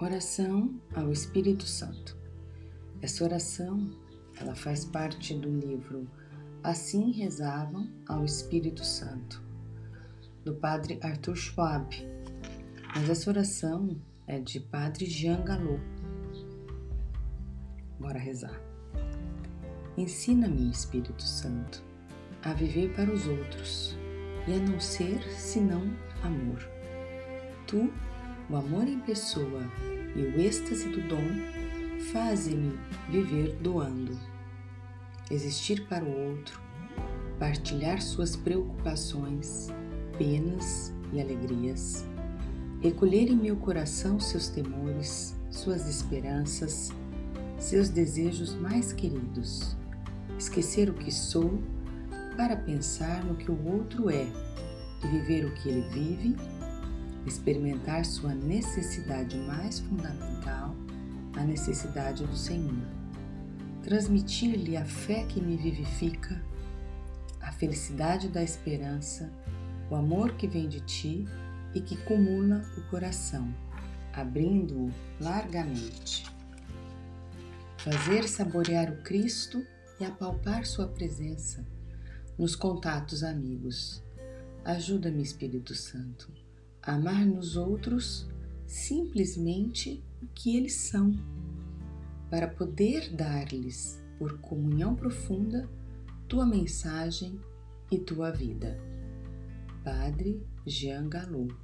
Oração ao Espírito Santo. Essa oração, ela faz parte do livro Assim rezavam ao Espírito Santo, do Padre Arthur Schwab. Mas essa oração é de Padre Jean Galot. Bora rezar. Ensina-me, Espírito Santo, a viver para os outros e a não ser senão amor. Tu o amor em pessoa e o êxtase do dom fazem-me viver doando. Existir para o outro, partilhar suas preocupações, penas e alegrias, recolher em meu coração seus temores, suas esperanças, seus desejos mais queridos, esquecer o que sou para pensar no que o outro é e viver o que ele vive experimentar sua necessidade mais fundamental, a necessidade do Senhor. Transmitir-lhe a fé que me vivifica, a felicidade da esperança, o amor que vem de ti e que cumula o coração, abrindo-o largamente. Fazer saborear o Cristo e apalpar sua presença nos contatos amigos. Ajuda-me, Espírito Santo amar nos outros simplesmente o que eles são, para poder dar-lhes, por comunhão profunda, tua mensagem e tua vida. Padre Jean Galot